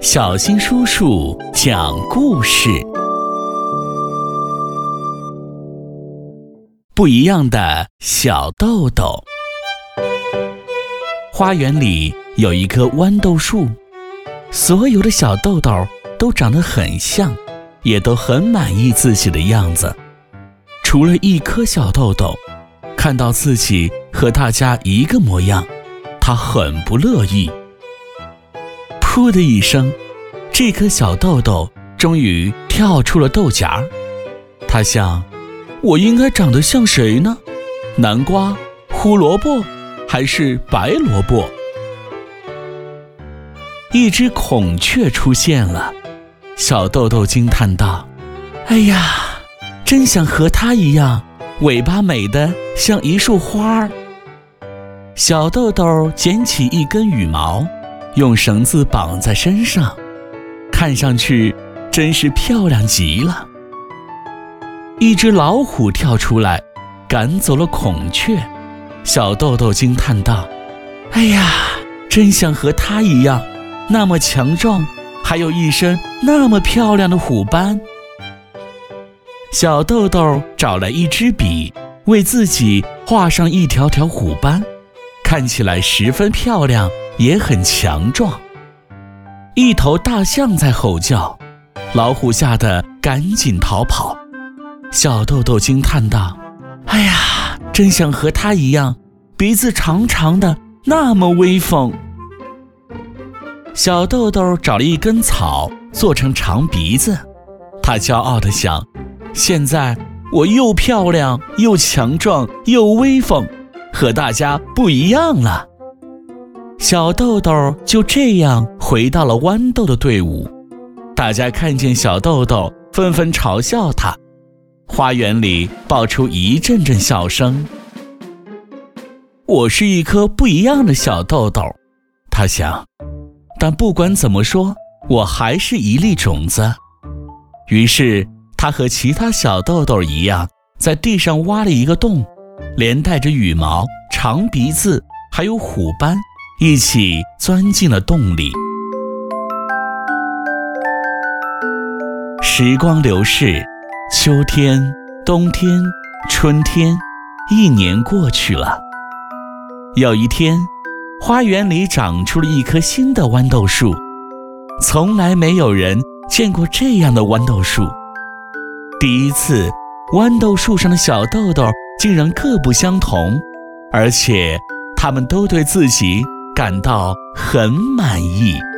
小新叔叔讲故事：不一样的小豆豆。花园里有一棵豌豆树，所有的小豆豆都长得很像，也都很满意自己的样子。除了一颗小豆豆，看到自己和大家一个模样，他很不乐意。噗的一声，这颗小豆豆终于跳出了豆荚。它想：我应该长得像谁呢？南瓜、胡萝卜，还是白萝卜？一只孔雀出现了，小豆豆惊叹道：“哎呀，真想和它一样，尾巴美得像一束花儿。”小豆豆捡起一根羽毛。用绳子绑在身上，看上去真是漂亮极了。一只老虎跳出来，赶走了孔雀。小豆豆惊叹道：“哎呀，真想和它一样，那么强壮，还有一身那么漂亮的虎斑。”小豆豆找来一支笔，为自己画上一条条虎斑，看起来十分漂亮。也很强壮。一头大象在吼叫，老虎吓得赶紧逃跑。小豆豆惊叹道：“哎呀，真想和它一样，鼻子长长的，那么威风。”小豆豆找了一根草做成长鼻子，他骄傲地想：“现在我又漂亮又强壮又威风，和大家不一样了。”小豆豆就这样回到了豌豆的队伍，大家看见小豆豆，纷纷嘲笑他。花园里爆出一阵阵笑声。我是一颗不一样的小豆豆，他想。但不管怎么说，我还是一粒种子。于是他和其他小豆豆一样，在地上挖了一个洞，连带着羽毛、长鼻子，还有虎斑。一起钻进了洞里。时光流逝，秋天、冬天、春天，一年过去了。有一天，花园里长出了一棵新的豌豆树，从来没有人见过这样的豌豆树。第一次，豌豆树上的小豆豆竟然各不相同，而且它们都对自己。感到很满意。